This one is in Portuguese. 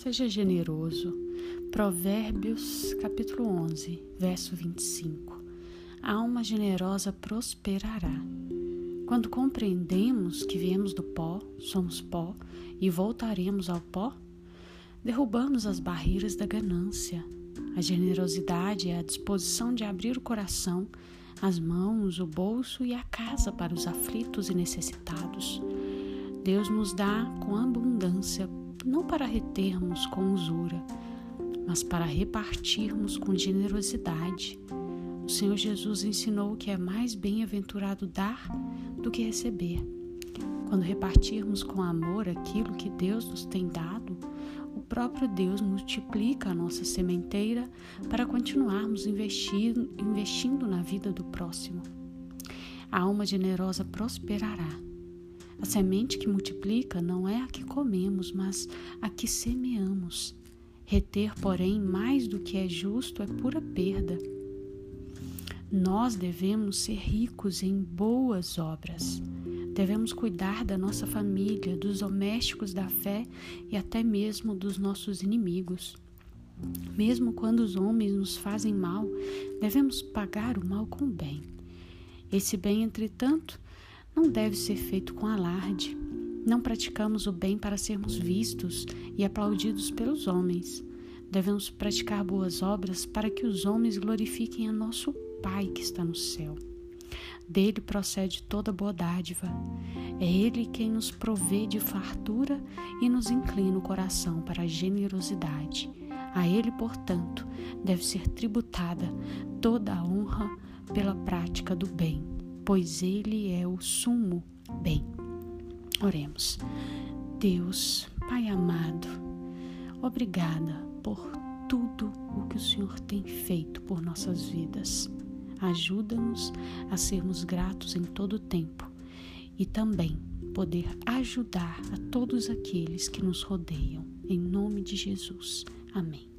seja generoso. Provérbios capítulo 11, verso 25. A alma generosa prosperará. Quando compreendemos que viemos do pó, somos pó e voltaremos ao pó, derrubamos as barreiras da ganância. A generosidade é a disposição de abrir o coração, as mãos, o bolso e a casa para os aflitos e necessitados. Deus nos dá com abundância, não para retermos com usura, mas para repartirmos com generosidade. O Senhor Jesus ensinou que é mais bem-aventurado dar do que receber. Quando repartirmos com amor aquilo que Deus nos tem dado, o próprio Deus multiplica a nossa sementeira para continuarmos investindo, investindo na vida do próximo. A alma generosa prosperará. A semente que multiplica não é a que comemos, mas a que semeamos. Reter, porém, mais do que é justo é pura perda. Nós devemos ser ricos em boas obras. Devemos cuidar da nossa família, dos domésticos da fé e até mesmo dos nossos inimigos. Mesmo quando os homens nos fazem mal, devemos pagar o mal com o bem. Esse bem, entretanto, não deve ser feito com alarde. Não praticamos o bem para sermos vistos e aplaudidos pelos homens. Devemos praticar boas obras para que os homens glorifiquem a nosso Pai que está no céu. Dele procede toda boa dádiva. É Ele quem nos provê de fartura e nos inclina o coração para a generosidade. A Ele, portanto, deve ser tributada toda a honra pela prática do bem, pois Ele é o sumo bem. Oremos. Deus, Pai amado, obrigada por tudo o que o Senhor tem feito por nossas vidas. Ajuda-nos a sermos gratos em todo o tempo e também poder ajudar a todos aqueles que nos rodeiam. Em nome de Jesus. Amém.